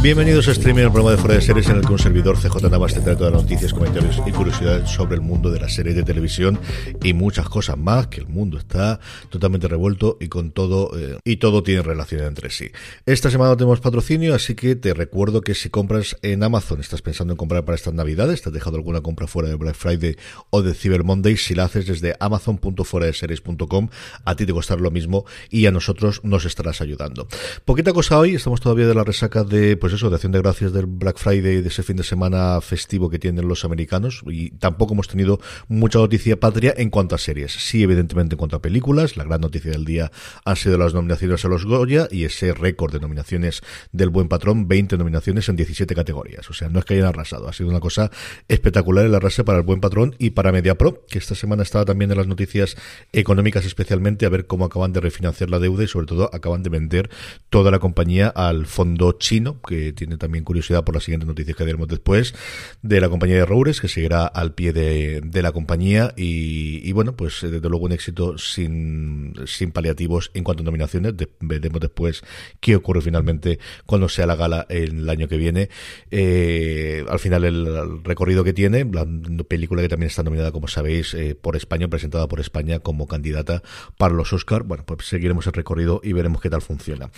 Bienvenidos a Streaming, el programa de Fuera de Series en el que un servidor CJ Navas te trae todas las noticias, comentarios y curiosidades sobre el mundo de las series de televisión y muchas cosas más, que el mundo está totalmente revuelto y con todo, eh, y todo tiene relación entre sí. Esta semana tenemos patrocinio, así que te recuerdo que si compras en Amazon, estás pensando en comprar para estas navidades, te has dejado alguna compra fuera de Black Friday o de Cyber Monday, si la haces desde amazon.fueradeseries.com, a ti te costará lo mismo y a nosotros nos estarás ayudando. Poquita cosa hoy, estamos todavía de la resaca de pues eso, de acción de gracias del Black Friday, de ese fin de semana festivo que tienen los americanos, y tampoco hemos tenido mucha noticia patria en cuanto a series. Sí, evidentemente, en cuanto a películas, la gran noticia del día han sido las nominaciones a los Goya y ese récord de nominaciones del Buen Patrón, 20 nominaciones en 17 categorías. O sea, no es que hayan arrasado, ha sido una cosa espectacular el arrase para el Buen Patrón y para MediaPro, que esta semana estaba también en las noticias económicas especialmente, a ver cómo acaban de refinanciar la deuda y sobre todo acaban de vender toda la compañía al fondo chino, que tiene también curiosidad por las siguientes noticias que veremos después, de la compañía de Roures, que seguirá al pie de, la compañía y, bueno, pues eh, desde luego un éxito sin, sin paliativos en cuanto a nominaciones. veremos después qué ocurre finalmente cuando sea la gala el año que viene. Eh, al final el, recorrido que tiene, la película que también está nominada, como sabéis, eh, por España, presentada por España como candidata para los Oscar. Bueno, pues seguiremos el recorrido y veremos qué tal funciona.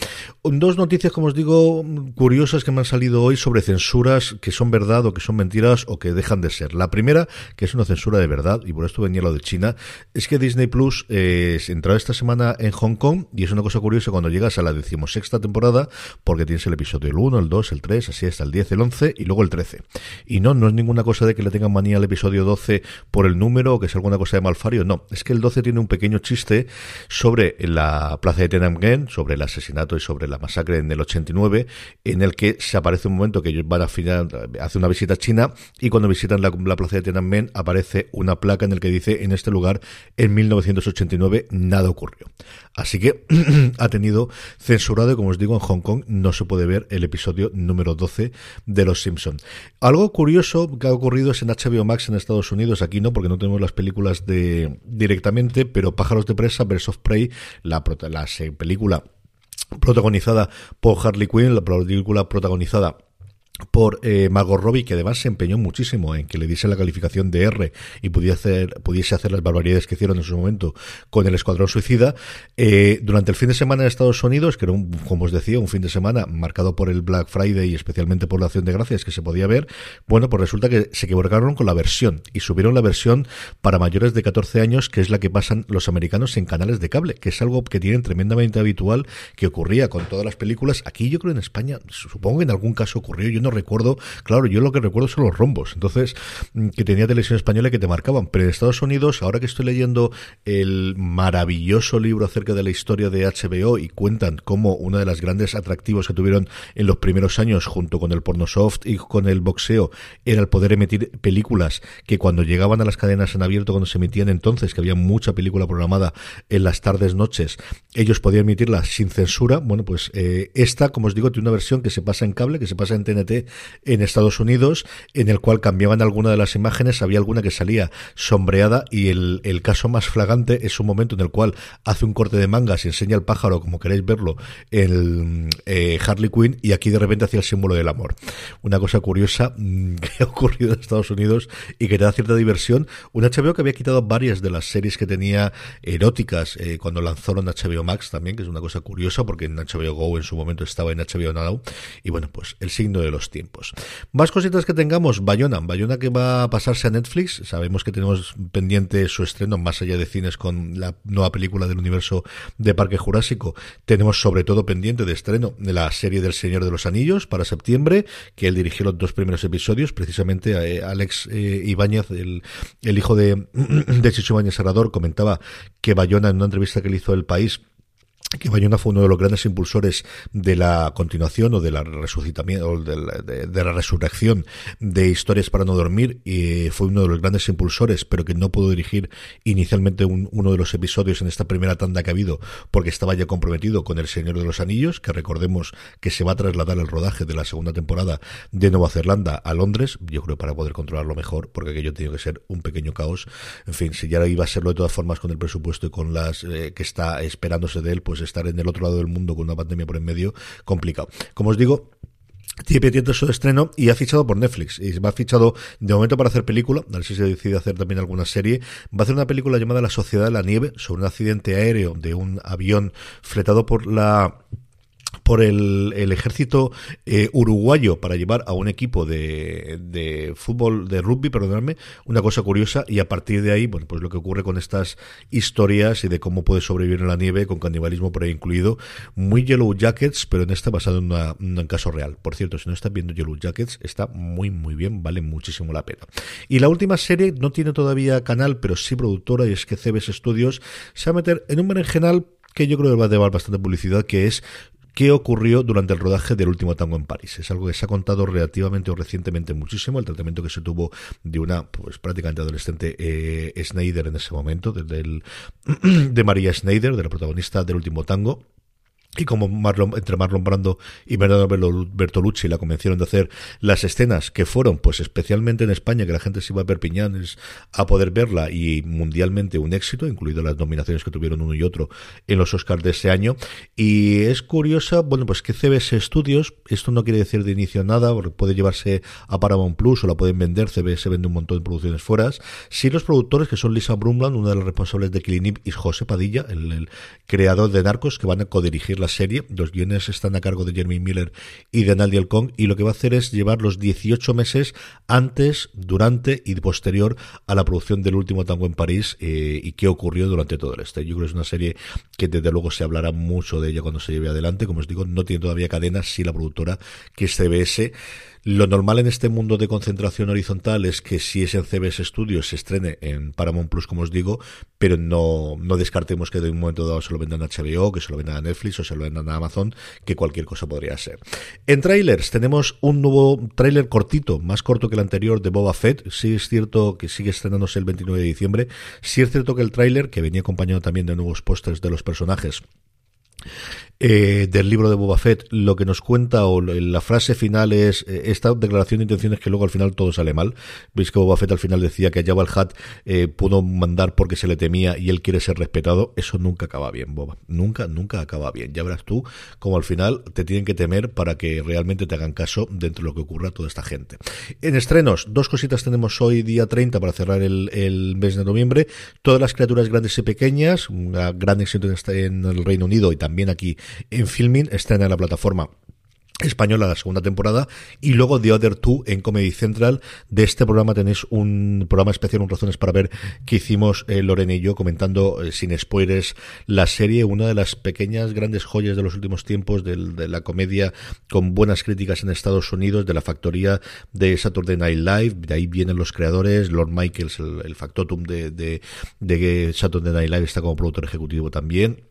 Dos noticias, como os digo, curiosas que me han salido hoy sobre censuras que son verdad o que son mentiras o que dejan de ser. La primera, que es una censura de verdad, y por esto venía lo de China, es que Disney Plus eh, entró esta semana en Hong Kong y es una cosa curiosa cuando llegas a la decimosexta temporada, porque tienes el episodio el 1, el 2, el 3, así hasta el 10, el 11 y luego el 13. Y no, no es ninguna cosa de que le tengan manía al episodio 12 por el número o que es alguna cosa de malfario, no. Es que el 12 tiene un pequeño chiste sobre la plaza de Tiananmen, sobre el asesinato y sobre la masacre en el 89, en el que se aparece un momento que ellos van a final, hace una visita a China y cuando visitan la, plaza de Tiananmen aparece una placa en el que dice en este lugar en 1989 nada ocurrió. Así que ha tenido censurado y como os digo en Hong Kong no se puede ver el episodio número 12 de Los Simpson. Algo curioso que ha ocurrido es en HBO Max en Estados Unidos, aquí no porque no tenemos las películas de directamente, pero Pájaros de presa, Birds of Prey, la, la película protagonizada por Harley Quinn, la película protagonizada por eh, Margot Robbie, que además se empeñó muchísimo en que le diese la calificación de R y pudiese hacer, pudiese hacer las barbaridades que hicieron en su momento con el Escuadrón Suicida. Eh, durante el fin de semana en Estados Unidos, que era, un, como os decía, un fin de semana marcado por el Black Friday y especialmente por la acción de gracias que se podía ver, bueno, pues resulta que se equivocaron con la versión y subieron la versión para mayores de 14 años, que es la que pasan los americanos en canales de cable, que es algo que tienen tremendamente habitual, que ocurría con todas las películas. Aquí yo creo en España, supongo que en algún caso ocurrió, no recuerdo, claro, yo lo que recuerdo son los rombos, entonces, mm, que tenía televisión española que te marcaban, pero en Estados Unidos, ahora que estoy leyendo el maravilloso libro acerca de la historia de HBO y cuentan cómo uno de los grandes atractivos que tuvieron en los primeros años, junto con el porno soft y con el boxeo, era el poder emitir películas que cuando llegaban a las cadenas en abierto, cuando se emitían entonces, que había mucha película programada en las tardes, noches, ellos podían emitirlas sin censura, bueno, pues eh, esta, como os digo, tiene una versión que se pasa en cable, que se pasa en TNT en Estados Unidos, en el cual cambiaban alguna de las imágenes, había alguna que salía sombreada y el, el caso más flagrante es un momento en el cual hace un corte de mangas y enseña el pájaro, como queréis verlo, el eh, Harley Quinn y aquí de repente hacía el símbolo del amor. Una cosa curiosa mm, que ha ocurrido en Estados Unidos y que te da cierta diversión. Un HBO que había quitado varias de las series que tenía eróticas eh, cuando lanzaron HBO Max también, que es una cosa curiosa porque en HBO Go en su momento estaba en HBO Now. Y bueno, pues el signo de los tiempos. Más cositas que tengamos, Bayona, Bayona que va a pasarse a Netflix, sabemos que tenemos pendiente su estreno más allá de cines con la nueva película del universo de Parque Jurásico, tenemos sobre todo pendiente de estreno de la serie del Señor de los Anillos para septiembre, que él dirigió los dos primeros episodios, precisamente eh, Alex eh, Ibáñez, el, el, hijo de, de Chicho Ibáñez comentaba que Bayona en una entrevista que le hizo El País que Bayona fue uno de los grandes impulsores de la continuación o de la resucitamiento de la, de, la resurrección de historias para no dormir y fue uno de los grandes impulsores pero que no pudo dirigir inicialmente un, uno de los episodios en esta primera tanda que ha habido porque estaba ya comprometido con El Señor de los Anillos que recordemos que se va a trasladar el rodaje de la segunda temporada de Nueva Zelanda a Londres. Yo creo para poder controlarlo mejor porque aquello tiene que ser un pequeño caos. En fin si ya iba a serlo de todas formas con el presupuesto y con las eh, que está esperándose de él pues estar en el otro lado del mundo con una pandemia por en medio, complicado. Como os digo, tiene pendiente su estreno y ha fichado por Netflix. Y va fichado de momento para hacer película. A ver si se decide hacer también alguna serie. Va a hacer una película llamada La Sociedad de la Nieve sobre un accidente aéreo de un avión fletado por la por el, el ejército eh, uruguayo para llevar a un equipo de, de fútbol, de rugby, perdonadme, una cosa curiosa, y a partir de ahí, bueno, pues lo que ocurre con estas historias y de cómo puede sobrevivir en la nieve, con canibalismo por ahí incluido, muy Yellow Jackets, pero en este basado en, una, un caso real. Por cierto, si no estás viendo Yellow Jackets, está muy, muy bien, vale muchísimo la pena. Y la última serie no tiene todavía canal, pero sí productora, y es que CBS Studios se va a meter en un berenjenal que yo creo que va a llevar bastante publicidad, que es qué ocurrió durante el rodaje del último tango en París. Es algo que se ha contado relativamente o recientemente muchísimo, el tratamiento que se tuvo de una pues prácticamente adolescente eh, Schneider en ese momento, de, de María Schneider, de la protagonista del último tango y como Marlon, entre Marlon Brando y Bernardo Bertolucci la convencieron de hacer las escenas que fueron, pues especialmente en España, que la gente se iba a Perpiñán a poder verla y mundialmente un éxito, incluido las nominaciones que tuvieron uno y otro en los Oscars de ese año. Y es curiosa, bueno, pues que CBS Studios, esto no quiere decir de inicio nada, porque puede llevarse a Paramount Plus o la pueden vender, CBS vende un montón de producciones fuera. Sí los productores, que son Lisa Brumland, una de las responsables de Killing y José Padilla, el, el creador de Narcos, que van a codirigir la serie. Los guiones están a cargo de Jeremy Miller y de Naldi Kong y lo que va a hacer es llevar los 18 meses antes, durante y posterior a la producción del último tango en París eh, y qué ocurrió durante todo el este. Yo creo que es una serie que desde luego se hablará mucho de ella cuando se lleve adelante. Como os digo, no tiene todavía cadenas, si la productora que es CBS lo normal en este mundo de concentración horizontal es que si es en CBS Studios se estrene en Paramount Plus, como os digo, pero no, no descartemos que de un momento dado se lo vendan a HBO, que se lo vendan a Netflix o se lo vendan a Amazon, que cualquier cosa podría ser. En trailers tenemos un nuevo trailer cortito, más corto que el anterior de Boba Fett. Sí es cierto que sigue estrenándose el 29 de diciembre. Sí es cierto que el trailer, que venía acompañado también de nuevos pósters de los personajes, eh, del libro de Boba Fett, lo que nos cuenta o la frase final es eh, esta declaración de intenciones que luego al final todo sale mal. Veis que Boba Fett al final decía que Jabba el Hutt eh, pudo mandar porque se le temía y él quiere ser respetado. Eso nunca acaba bien, Boba. Nunca, nunca acaba bien. Ya verás tú como al final te tienen que temer para que realmente te hagan caso dentro de lo que ocurra toda esta gente. En estrenos, dos cositas tenemos hoy día 30 para cerrar el, mes de noviembre. Todas las criaturas grandes y pequeñas, un gran éxito en el Reino Unido y también aquí en Filming, estrena en la plataforma española la segunda temporada y luego The Other Two en Comedy Central. De este programa tenéis un programa especial un razones para ver que hicimos eh, Lorena y yo comentando eh, sin spoilers la serie una de las pequeñas grandes joyas de los últimos tiempos de, la comedia con buenas críticas en Estados Unidos de la factoría de Saturday Night Live. De ahí vienen los creadores Lord Michaels el, factotum de, de, de Saturday Night Live está como productor ejecutivo también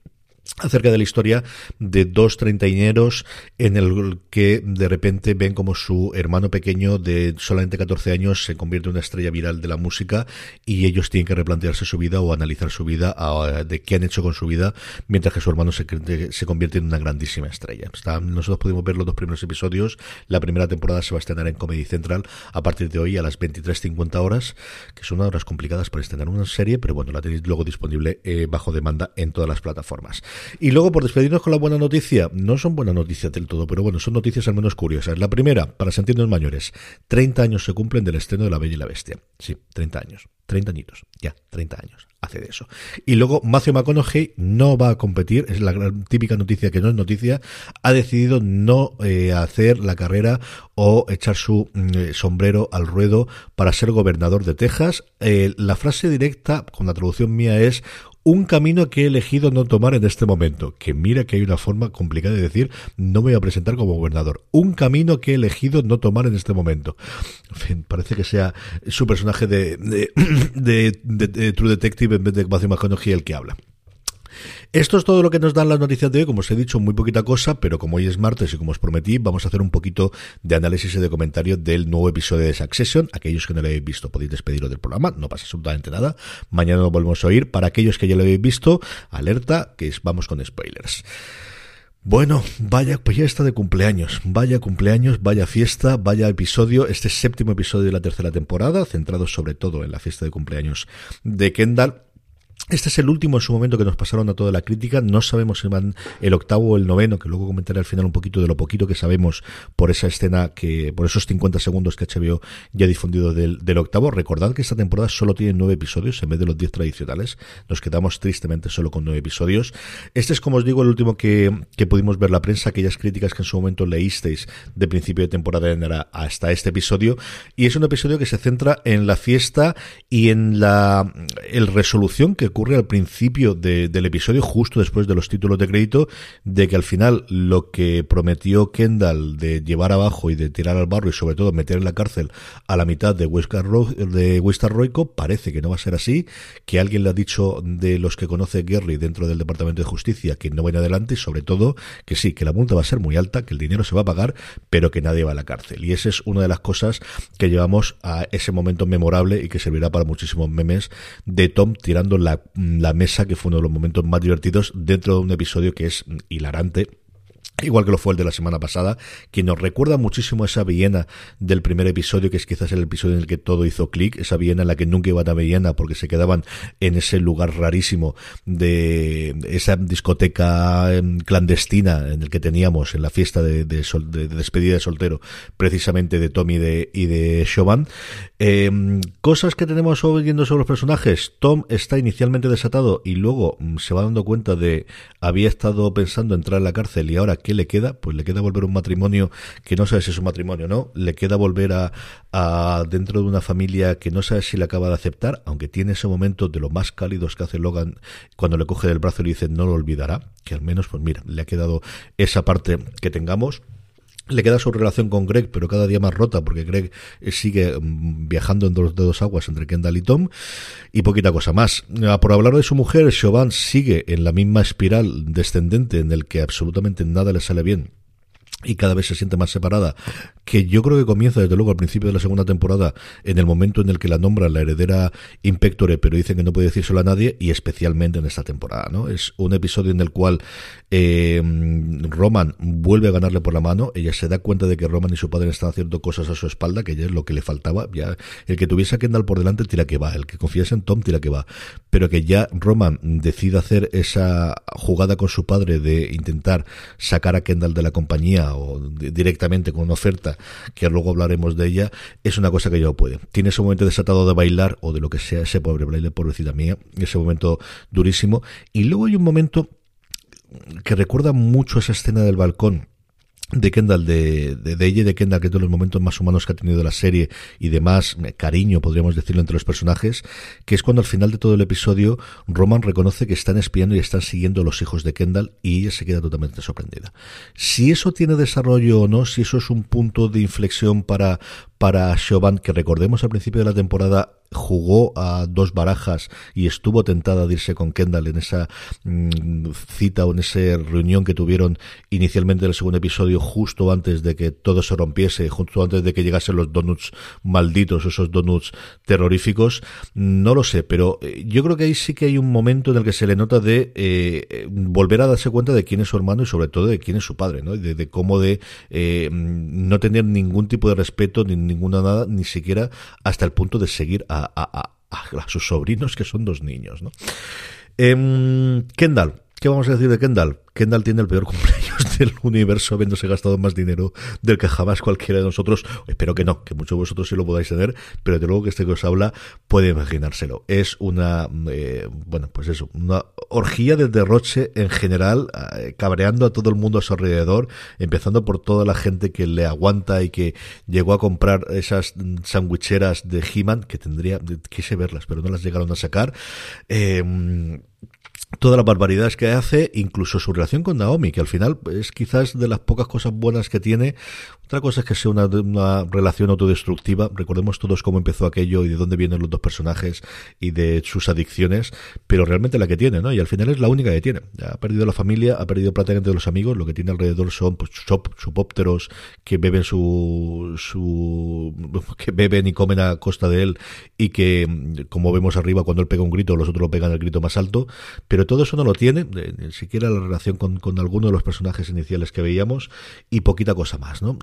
acerca de la historia de dos treintañeros en el que de repente ven como su hermano pequeño de solamente 14 años se convierte en una estrella viral de la música y ellos tienen que replantearse su vida o analizar su vida de qué han hecho con su vida mientras que su hermano se, se convierte en una grandísima estrella. nosotros pudimos ver los dos primeros episodios. La primera temporada se va a estrenar en Comedy Central a partir de hoy a las 23.50 horas, que son horas complicadas para estrenar una serie, pero bueno, la tenéis luego disponible eh, bajo demanda en todas las plataformas. Y luego, por despedirnos con la buena noticia, no son buenas noticias del todo, pero bueno, son noticias al menos curiosas. La primera, para sentirnos mayores, 30 años se cumplen del estreno de La Bella y la Bestia. Sí, 30 años. 30 añitos, ya, 30 años hace de eso. Y luego Matthew McConaughey no va a competir, es la típica noticia que no es noticia, ha decidido no eh, hacer la carrera o echar su mm, eh, sombrero al ruedo para ser gobernador de Texas. Eh, la frase directa, con la traducción mía, es un camino que he elegido no tomar en este momento. Que mira que hay una forma complicada de decir no me voy a presentar como gobernador. Un camino que he elegido no tomar en este momento. En fin, parece que sea su personaje de, True Detective en vez de Matthew McConaughey el que habla. Esto es todo lo que nos dan las noticias de hoy. Como os he dicho, muy poquita cosa, pero como hoy es martes y como os prometí, vamos a hacer un poquito de análisis y de comentario del nuevo episodio de Succession. Aquellos que no lo habéis visto podéis despediros del programa, no pasa absolutamente nada. Mañana lo volvemos a oír. Para aquellos que ya lo habéis visto, alerta, que vamos con spoilers. Bueno, vaya, pues ya está de cumpleaños. Vaya cumpleaños, vaya fiesta, vaya episodio. Este séptimo episodio de la tercera temporada, centrado sobre todo en la fiesta de cumpleaños de Kendall. Este es el último en su momento que nos pasaron a toda la crítica. No sabemos si van el octavo o el noveno, que luego comentaré al final un poquito de lo poquito que sabemos por esa escena que, por esos 50 segundos que HBO ya ha difundido del, octavo. Recordad que esta temporada solo tiene nueve episodios en vez de los diez tradicionales. Nos quedamos tristemente solo con nueve episodios. Este es, como os digo, el último que, pudimos ver la prensa, aquellas críticas que en su momento leísteis de principio de temporada hasta este episodio. Y es un episodio que se centra en la fiesta y en la resolución que ocurre al principio del episodio, justo después de los títulos de crédito, de que al final lo que prometió Kendall de llevar abajo y de tirar al barro y sobre todo meter en la cárcel a la mitad de Wistar de Roico, parece que no va a ser así, que alguien le ha dicho de los que conoce Gary dentro del Departamento de Justicia que no vayan adelante y sobre todo que sí, que la multa va a ser muy alta, que el dinero se va a pagar, pero que nadie va a la cárcel. Y esa es una de las cosas que llevamos a ese momento memorable y que servirá para muchísimos memes de Tom tirando la la mesa, que fue uno de los momentos más divertidos dentro de un episodio que es hilarante igual que lo fue el de la semana pasada, que nos recuerda muchísimo esa Viena del primer episodio, que es quizás el episodio en el que todo hizo clic, esa Viena en la que nunca iban a Viena porque se quedaban en ese lugar rarísimo de esa discoteca em, clandestina en el que teníamos en la fiesta de, despedida de soltero, precisamente de Tom y de, Chauvin. Em, cosas que tenemos viendo sobre los personajes. Tom está inicialmente desatado y luego mm, se va dando cuenta de había estado pensando entrar en la cárcel y ahora ¿qué le queda? Pues le queda volver a un matrimonio que no sabe si es un matrimonio no, le queda volver a, a dentro de una familia que no sabe si le acaba de aceptar, aunque tiene ese momento de lo más cálidos que hace Logan cuando le coge del brazo y le dice no lo olvidará, que al menos pues mira, le ha quedado esa parte que tengamos. Le queda su relación con Greg, pero cada día más rota, porque Greg eh, sigue mm, viajando en dos dedos aguas entre Kendall y Tom, y poquita cosa más. Ah, por hablar de su mujer, Chauvin sigue en la misma espiral descendente en el que absolutamente nada le sale bien y cada vez se siente más separada, que yo creo que comienza desde luego al principio de la segunda temporada, en el momento en el que la nombra la heredera Impectore, pero dicen que no puede decírselo a nadie, y especialmente en esta temporada, ¿no? Es un episodio en el cual eh, Roman vuelve a ganarle por la mano, ella se da cuenta de que Roman y su padre están haciendo cosas a su espalda, que ya es lo que le faltaba, ya el que tuviese a Kendall por delante tira que va, el que confiase en Tom tira que va, pero que ya Roman decide hacer esa jugada con su padre de intentar sacar a Kendall de la compañía o directamente con una oferta, que luego hablaremos de ella, es una cosa que ya no puede. Tiene ese momento desatado de bailar o de lo que sea ese pobre baile, pobrecita mía, ese momento durísimo. Y luego hay un momento que recuerda mucho esa escena del balcón de Kendall, de, de, ella y de Kendall, que es de los momentos más humanos que ha tenido la serie y de más eh, cariño, podríamos decirlo, entre los personajes, que es cuando al final de todo el episodio Roman reconoce que están espiando y están siguiendo a los hijos de Kendall y ella se queda totalmente sorprendida. Si eso tiene desarrollo o no, si eso es un punto de inflexión para, para Chauvin, que recordemos al principio de la temporada jugó a dos barajas y estuvo tentada de irse con Kendall en esa mm, cita o en esa reunión que tuvieron inicialmente en el segundo episodio justo antes de que todo se rompiese, justo antes de que llegasen los donuts malditos, esos donuts terroríficos, no lo sé, pero eh, yo creo que ahí sí que hay un momento en el que se le nota de eh, volver a darse cuenta de quién es su hermano y sobre todo de quién es su padre, ¿no? De, de cómo de eh, no tener ningún tipo de respeto ni ninguna nada, ni siquiera hasta el punto de seguir a, a, sus sobrinos, que son dos niños. ¿no? Em, Kendall, ¿Qué vamos a decir de Kendall? Kendall tiene el peor cumpleaños del universo, habiéndose gastado más dinero del que jamás cualquiera de nosotros. Espero que no, que muchos de vosotros sí lo podáis tener, pero de luego que este que os habla puede imaginárselo. Es una, eh, bueno, pues eso, una orgía de derroche en general, eh, cabreando a todo el mundo a su alrededor, empezando por toda la gente que le aguanta y que llegó a comprar esas sandwicheras de He-Man, que tendría, quise verlas, pero no las llegaron a sacar. Eh, todas las barbaridades que hace, incluso su relación con Naomi, que al final es quizás de las pocas cosas buenas que tiene. Otra cosa es que sea una, una, relación autodestructiva. Recordemos todos cómo empezó aquello y de dónde vienen los dos personajes y de sus adicciones, pero realmente la que tiene, ¿no? Y al final es la única que tiene. Ha perdido la familia, ha perdido prácticamente los amigos, lo que tiene alrededor son pues, que beben su, su, que beben y comen a costa de él y que, como vemos arriba, cuando él pega un grito, los otros lo pegan el grito más alto, pero todo eso no lo tiene, ni siquiera la relación con, alguno de los personajes iniciales que veíamos y poquita cosa más, ¿no?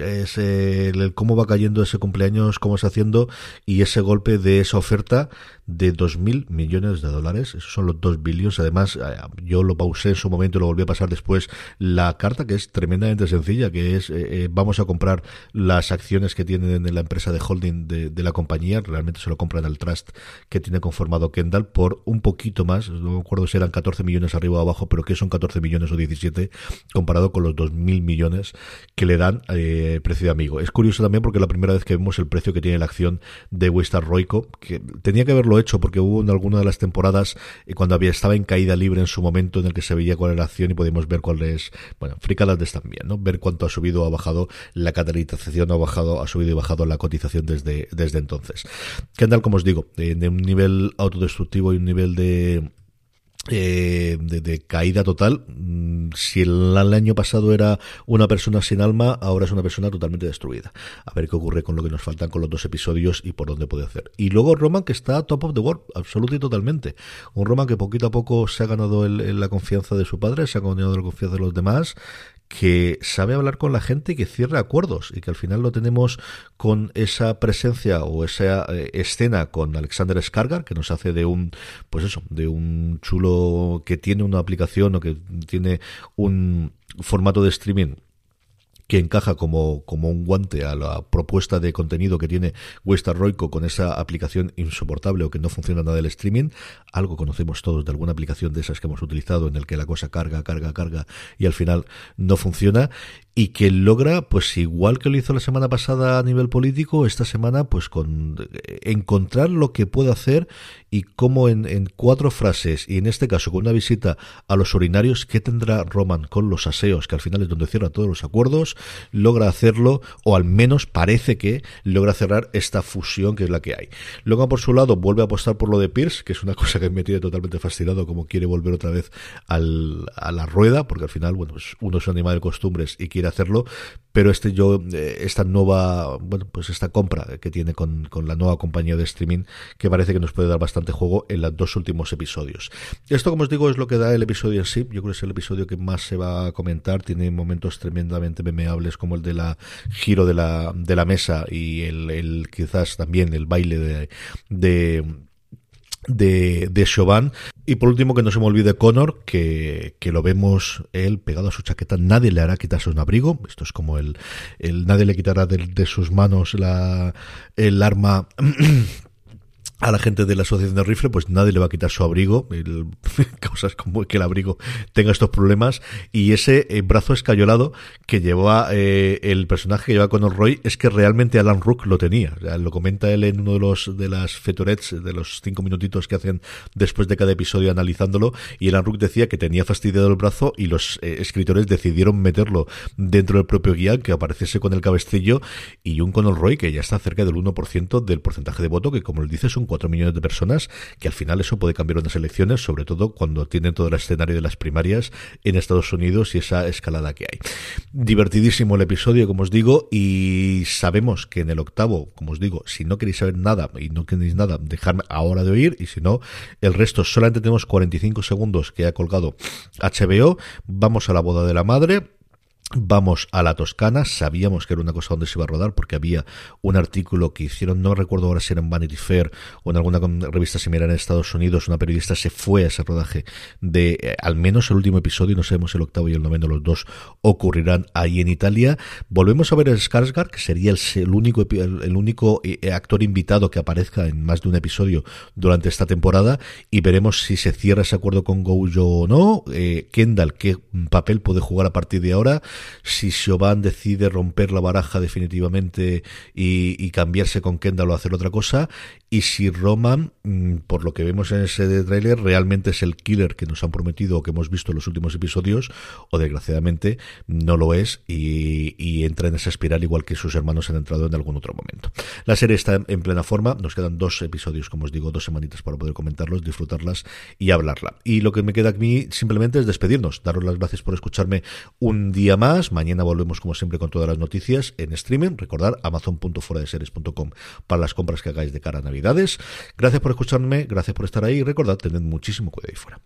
es el, cómo va cayendo ese cumpleaños, cómo está haciendo y ese golpe de esa oferta de dos mil millones de dólares. Esos son los dos billones. Además, eh, yo lo pausé en su momento y lo volví a pasar después. La carta que es tremendamente sencilla, que es eh, eh, vamos a comprar las acciones que tienen en la empresa de holding de, la compañía. Realmente se lo compran al trust que tiene conformado Kendall por un poquito más. No me acuerdo si eran 14 millones arriba o abajo, pero que son 14 millones o 17 comparado con los dos mil millones que le dan precio de amigo. Es curioso también porque la primera vez que vemos el precio que tiene la acción de Westar Roico, que tenía que haberlo hecho porque hubo en alguna de las temporadas eh, cuando había estaba en caída libre en su momento en el que se veía cuál era la acción y podíamos ver cuál es, bueno, fricadas de también, ¿no? Ver cuánto ha subido o ha bajado la catalización, ha bajado, ha subido y bajado la cotización desde, desde entonces. Kendall, como os digo, de un nivel autodestructivo y un nivel de eh, de, de, caída total. Mm, si el, año pasado era una persona sin alma, ahora es una persona totalmente destruida. A ver qué ocurre con lo que nos faltan con los dos episodios y por dónde puede hacer. Y luego Roman que está top of the world, absoluto y totalmente. Un Roman que poquito a poco se ha ganado el, la confianza de su padre, se ha ganado la confianza de los demás, que sabe hablar con la gente y que cierra acuerdos y que al final lo tenemos con esa presencia o esa eh, escena con Alexander Skargar que nos hace de un pues eso de un chulo que tiene una aplicación o que tiene un formato de streaming que encaja como, como un guante a la propuesta de contenido que tiene Westar Roico con esa aplicación insoportable o que no funciona nada del streaming. Algo conocemos todos de alguna aplicación de esas que hemos utilizado en el que la cosa carga, carga, carga y al final no funciona y que logra, pues igual que lo hizo la semana pasada a nivel político, esta semana, pues con eh, encontrar lo que puede hacer y cómo en, en, cuatro frases, y en este caso con una visita a los urinarios, ¿qué tendrá Roman con los aseos, que al final es donde cierra todos los acuerdos, logra hacerlo, o al menos parece que logra cerrar esta fusión que es la que hay. Luego, por su lado, vuelve a apostar por lo de Pierce, que es una cosa que me tiene totalmente fascinado, como quiere volver otra vez al, a la rueda, porque al final, bueno, pues uno es un animal de costumbres y quiere hacerlo, pero este yo, eh, esta nueva, bueno, pues esta compra que tiene con, con la nueva compañía de streaming, que parece que nos puede dar bastante juego en los dos últimos episodios. Esto, como os digo, es lo que da el episodio en sí. Yo creo que es el episodio que más se va a comentar. Tiene momentos tremendamente como el de la giro de la, de la mesa y el, el quizás también el baile de, de de, de Chauvin. Y por último, que no se me olvide Connor, que, que lo vemos él pegado a su chaqueta. Nadie le hará quitarse un abrigo. Esto es como el, el nadie le quitará de, de sus manos la, el arma a la gente de la asociación de rifle, pues nadie le va a quitar su abrigo, el, cosas como que el abrigo tenga estos problemas, y ese eh, brazo escayolado que llevaba eh, el personaje que lleva con Roy es que realmente Alan Rook lo tenía. O sea, lo comenta él en uno de los de las fetorets, de los cinco minutitos que hacen después de cada episodio analizándolo, y Alan Rook decía que tenía fastidiado el brazo y los eh, escritores decidieron meterlo dentro del propio guion, que apareciese con el cabestrillo, y un Conor Roy que ya está cerca del 1% del porcentaje de voto, que como él dice son 4 millones de personas, que al final eso puede cambiar unas elecciones, sobre todo cuando tienen todo el escenario de las primarias en Estados Unidos y esa escalada que hay. Divertidísimo el episodio, como os digo, y sabemos que en el octavo, como os digo, si no queréis saber nada y no queréis nada, dejadme ahora de oír, y si no, el resto solamente tenemos 45 segundos que ha colgado HBO, vamos a la boda de la madre, Vamos a la Toscana, sabíamos que era una cosa donde se iba a rodar porque había un artículo que hicieron, no recuerdo ahora si era en Vanity Fair o en alguna revista similar en Estados Unidos, una periodista se fue a ese rodaje de eh, al menos el último episodio, no sabemos el octavo y el noveno, los dos ocurrirán ahí en Italia. Volvemos a ver el Skarsgård, que sería el, único, el, único eh, actor invitado que aparezca en más de un episodio durante esta temporada y veremos si se cierra ese acuerdo con Gojo o no. Eh, Kendall, qué papel puede jugar a partir de ahora si Siobhan decide romper la baraja definitivamente y, cambiarse con Kendall o hacer otra cosa, y si Roman, mm, por lo que vemos en ese tráiler, realmente es el killer que nos han prometido o que hemos visto en los últimos episodios, o desgraciadamente no lo es y, entra en esa espiral igual que sus hermanos han entrado en algún otro momento. La serie está en plena forma, nos quedan dos episodios, como os digo, dos semanitas para poder comentarlos, disfrutarlas y hablarla. Y lo que me queda aquí simplemente es despedirnos, daros las gracias por escucharme un día más Mañana volvemos como siempre con todas las noticias en streaming. Recordar amazon.foradeseries.com para las compras que hagáis de cara a Gracias por escucharme, gracias por estar ahí. Recordad, tened muchísimo cuidado ahí fuera.